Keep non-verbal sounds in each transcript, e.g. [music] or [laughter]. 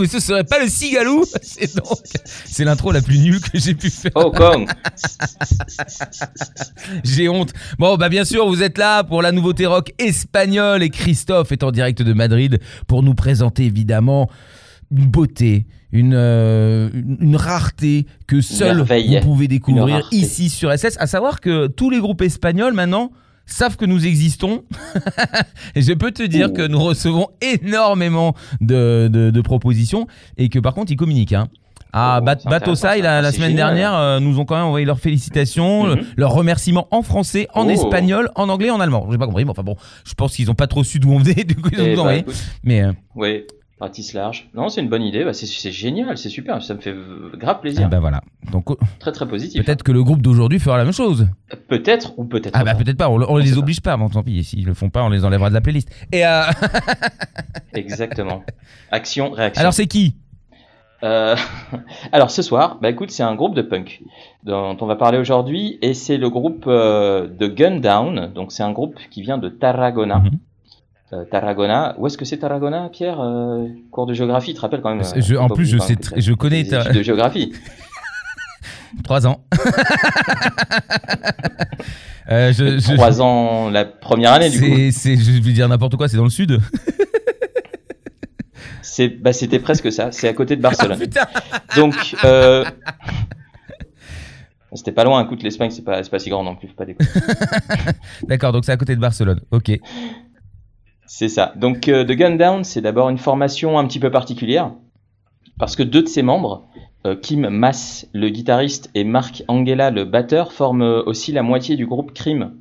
Mais ce serait pas le cigalou [laughs] C'est donc... C'est l'intro la plus nulle que j'ai pu faire. Oh, Kong [laughs] J'ai honte. Bon, bah bien sûr, vous êtes là pour la nouveauté rock espagnole et Christophe est en direct de Madrid pour nous présenter évidemment une beauté, une, euh, une rareté que seul vous pouvez découvrir ici sur SS. À savoir que tous les groupes espagnols maintenant savent que nous existons. [laughs] et je peux te dire que nous recevons énormément de, de- de propositions et que par contre ils communiquent. Hein. Ah, Oh, Batosai, la, la C'est semaine génial. dernière, euh, nous ont quand même envoyé leurs félicitations, Mhm. le- leurs remerciements en français, en Oh. espagnol, en anglais, en allemand. J'ai pas compris, mais enfin bon, je pense qu'ils ont pas trop su d'où on venait, [laughs] du coup ils ont Eh bah, écoute, Mais euh, Oui, ratisse large. Non, c'est une bonne idée. Bah, c'est- génial, c'est super. Ça me fait grave plaisir. ben voilà. Donc euh, Très très positif. peut-être que le groupe d'aujourd'hui fera la même chose. Peut-être ou peut-être Ah bah pas. peut-être pas, on, on On les sait pas. oblige pas, bon tant pis, s'ils le font pas, on les enlèvera de la playlist. Et euh, [laughs] Exactement. Action, réaction. alors c'est qui? Euh, [laughs] alors ce soir, bah écoute, c'est un groupe de punk dont on va parler aujourd'hui et c'est le groupe euh, de Gun Down. Donc c'est un groupe qui vient de Tarragona. Mhm. Euh, Tarragona, où est-ce que c'est Tarragona, Pierre Euh, Cours de géographie, tu te rappelles quand même euh, Je- en plus, je oublier sais je connais des ta- études de géographie. [laughs] Trois ans. [laughs] Euh, je, je- Trois ans la première année du coup. c'est, je vais dire n'importe quoi, c'est dans le sud. [laughs] C'est, bah, c'était presque ça. C'est à côté de Ah, Barcelone. Donc, c'était pas loin. Écoute, l'Espagne, c'est pas, pas si grand non plus. Pas. D'accord, donc c'est à côté de Barcelone. Ok. C'est ça. Donc, euh, The Gun Down, c'est d'abord une formation un petit peu particulière. Parce que deux de ses membres, euh, Kim Mass, le guitariste, et Mark Angela, le batteur, forment euh, aussi la moitié du groupe Crime.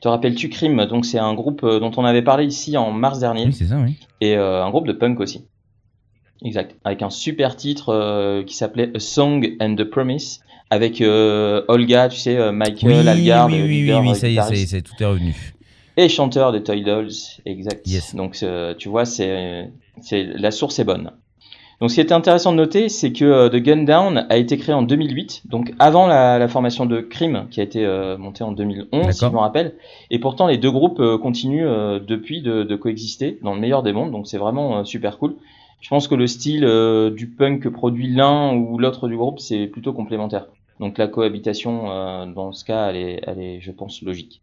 Te rappelles-tu Crime Donc, c'est un groupe dont on avait parlé ici en mars dernier. Oui, c'est ça, oui. et euh, un groupe de punk aussi. Exact. Avec un super titre euh, qui s'appelait A Song and the Promise, avec euh, Olga, tu sais, Michael Oui, Algard, oui, le oui, oui, leader, oui, ça y est, ça y est, tout est revenu. Et chanteur de Toy Dolls, exact. Yes. Donc euh, tu vois, c'est, c'est la source est bonne. Donc ce qui était intéressant de noter, c'est que euh, The Gun Down a été créé en 2008, donc avant la, la formation de Crime, qui a été euh, montée en 2011, si je me rappelle. Et pourtant, les deux groupes continuent euh, depuis de, de coexister dans le meilleur des mondes, donc c'est vraiment super cool. Je pense que le style euh, du punk que produit l'un ou l'autre du groupe, c'est plutôt complémentaire. Donc la cohabitation, euh, dans ce cas, elle est, elle est, je pense, logique.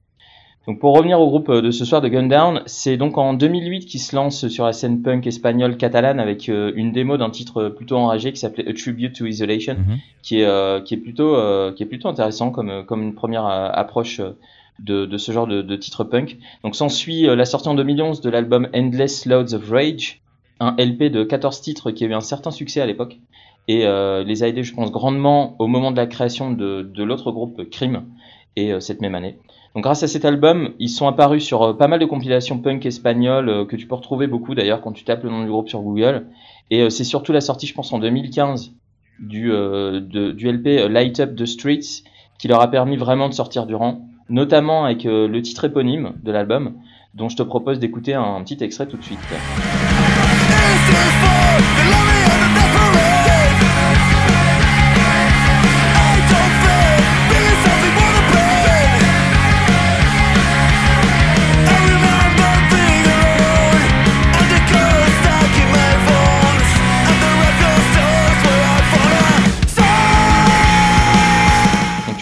Donc pour revenir au groupe euh, de ce soir de Gun Down, c'est donc en 2008 qu'ils se lancent sur la scène punk espagnole catalane avec euh, une démo d'un titre plutôt enragé qui s'appelait A Tribute to Isolation, Mhm. qui est euh, qui est plutôt euh, qui est plutôt intéressant comme euh, comme une première euh, approche euh, de, de ce genre de, de titre punk. Donc s'ensuit euh, la sortie en 2011 de l'album Endless Loads of Rage, un LP de 14 titres qui a eu un certain succès à l'époque et euh, les a aidés, je pense, grandement au moment de la création de, de l'autre groupe Crime et euh, cette même année. Donc grâce à cet album, ils sont apparus sur euh, pas mal de compilations punk espagnoles euh, que tu peux retrouver beaucoup d'ailleurs quand tu tapes le nom du groupe sur Google. Et euh, c'est surtout la sortie, je pense, en 2015 du, du LP Light Up the Streets qui leur a permis vraiment de sortir du rang, notamment avec le titre éponyme de l'album, dont je te propose d'écouter un petit extrait tout de suite.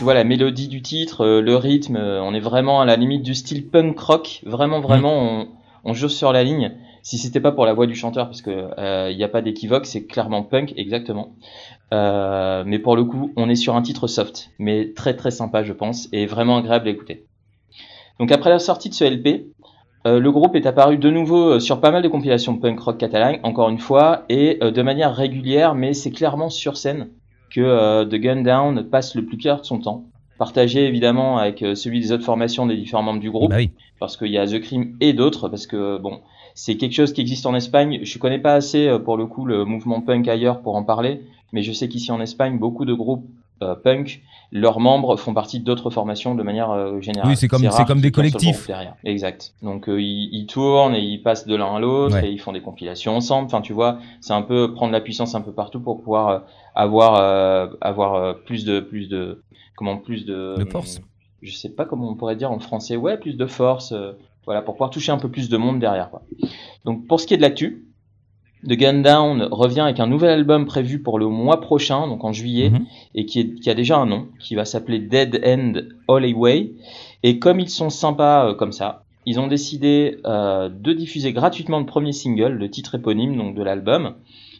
Vois la mélodie du titre, euh, le rythme, euh, on est vraiment à la limite du style punk rock. Vraiment, vraiment, on, on joue sur la ligne. Si c'était pas pour la voix du chanteur, parce que il n'y a pas d'équivoque, c'est clairement punk, exactement. Euh, mais pour le coup, on est sur un titre soft, mais très très sympa, je pense, et vraiment agréable à écouter. Donc après la sortie de ce LP, euh, le groupe est apparu de nouveau euh, sur pas mal de compilations punk rock catalan, encore une fois, et euh, de manière régulière, mais c'est clairement sur scène que euh, The Gun Down passe le plus clair de son temps. Partagé évidemment avec euh, celui des autres formations des différents membres du groupe, Bah oui. parce qu'il y a The Crime et d'autres, parce que bon, c'est quelque chose qui existe en Espagne. Je connais pas assez euh, pour le coup le mouvement punk ailleurs pour en parler, mais je sais qu'ici en Espagne, beaucoup de groupes punk, leurs membres font partie d'autres formations de manière euh, générale. Oui, c'est comme- rare c'est comme des collectifs. derrière. Exact. Donc euh, ils, ils tournent et ils passent de l'un à l'autre Ouais. et ils font des compilations ensemble. Enfin, tu vois, c'est un peu prendre la puissance un peu partout pour pouvoir euh, avoir euh, avoir euh, plus de plus de comment plus de De force. Je sais pas comment on pourrait dire en français. Ouais, plus de force. euh, voilà, pour pouvoir toucher un peu plus de monde derrière. Quoi. Donc pour ce qui est de l'actu, The Gun Down revient avec un nouvel album prévu pour le mois prochain, donc en juillet, Mhm. et qui, est- qui a déjà un nom, qui va s'appeler Dead End Alleyway. Et comme ils sont sympas euh, comme ça, ils ont décidé euh, de diffuser gratuitement le premier single, le titre éponyme donc de l'album,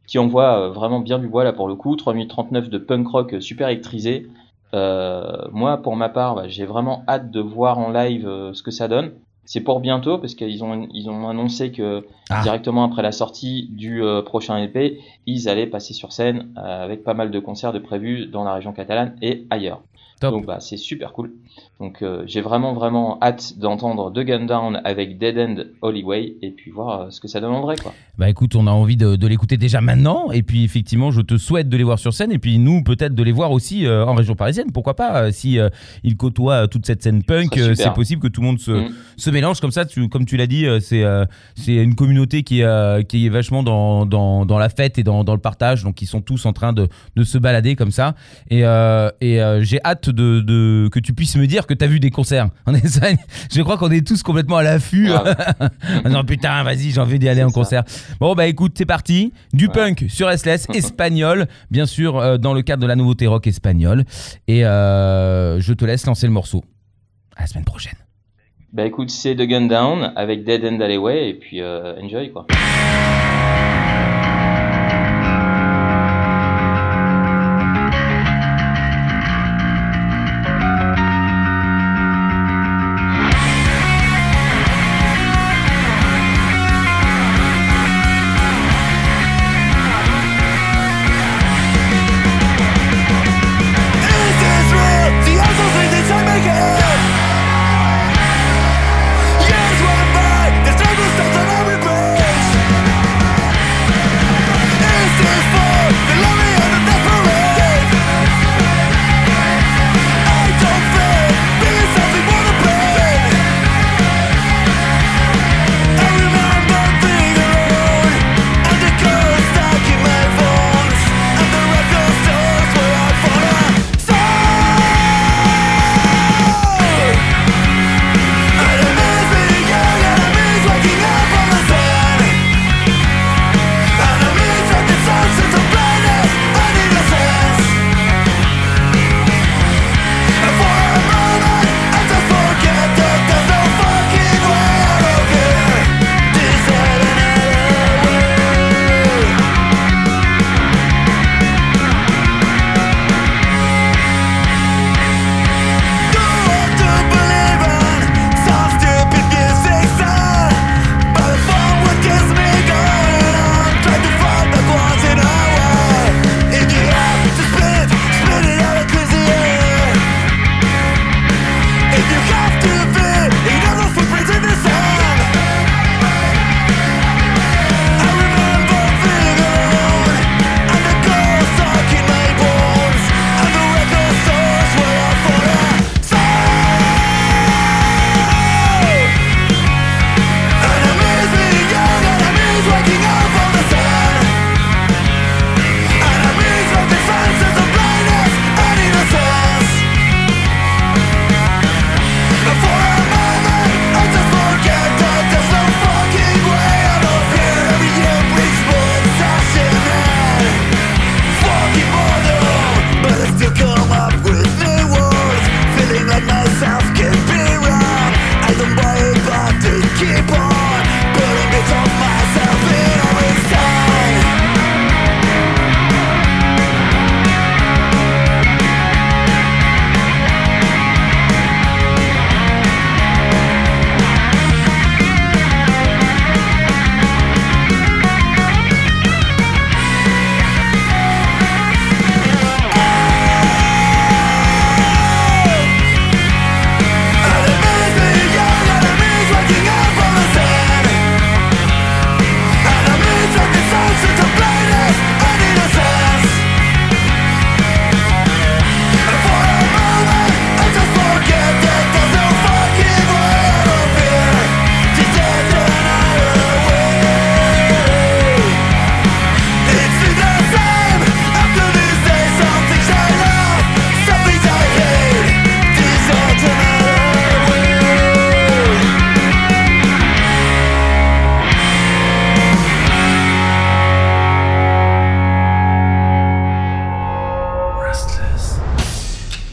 qui envoie euh, vraiment bien du bois là pour le coup, 3 minutes 39 de punk rock super électrisé. Euh, moi, pour ma part, bah, j'ai vraiment hâte de voir en live euh, ce que ça donne. C'est pour bientôt parce qu'ils ont ils ont annoncé que Ah. directement après la sortie du euh, prochain EP, ils allaient passer sur scène euh, avec pas mal de concerts de prévus dans la région catalane et ailleurs. Top. Donc bah c'est super cool. Donc euh, j'ai vraiment vraiment hâte d'entendre The Gun Down avec Dead End Hollyway et puis voir euh, ce que ça donne en vrai quoi. Bah écoute, on a envie de, de l'écouter déjà maintenant. Et puis effectivement, je te souhaite de les voir sur scène. Et puis nous, peut-être de les voir aussi euh, en région parisienne. Pourquoi pas Si ils côtoient toute cette scène punk, c'est possible que tout le monde se, Mm. se mélange comme ça. Tu, comme tu l'as dit, c'est c'est une communauté qui, est, qui est vachement dans, dans, dans la fête et dans, dans le partage. Donc ils sont tous en train de, de se balader comme ça. Et, et j'ai hâte de, de, que tu puisses me dire que tu as vu des concerts en Espagne. [laughs] Je crois qu'on est tous complètement à l'affût. Grave. [laughs] non putain, vas-y, j'ai envie d'y aller en ça. concert. Bon bah écoute, c'est parti. Du Ouais. punk sur SLS, [laughs] espagnol, bien sûr, euh, dans le cadre de la nouveauté rock espagnole. Et euh, je te laisse lancer le morceau. À la semaine prochaine. Bah écoute c'est The Gun Down avec Dead End Alleyway et puis euh, enjoy quoi.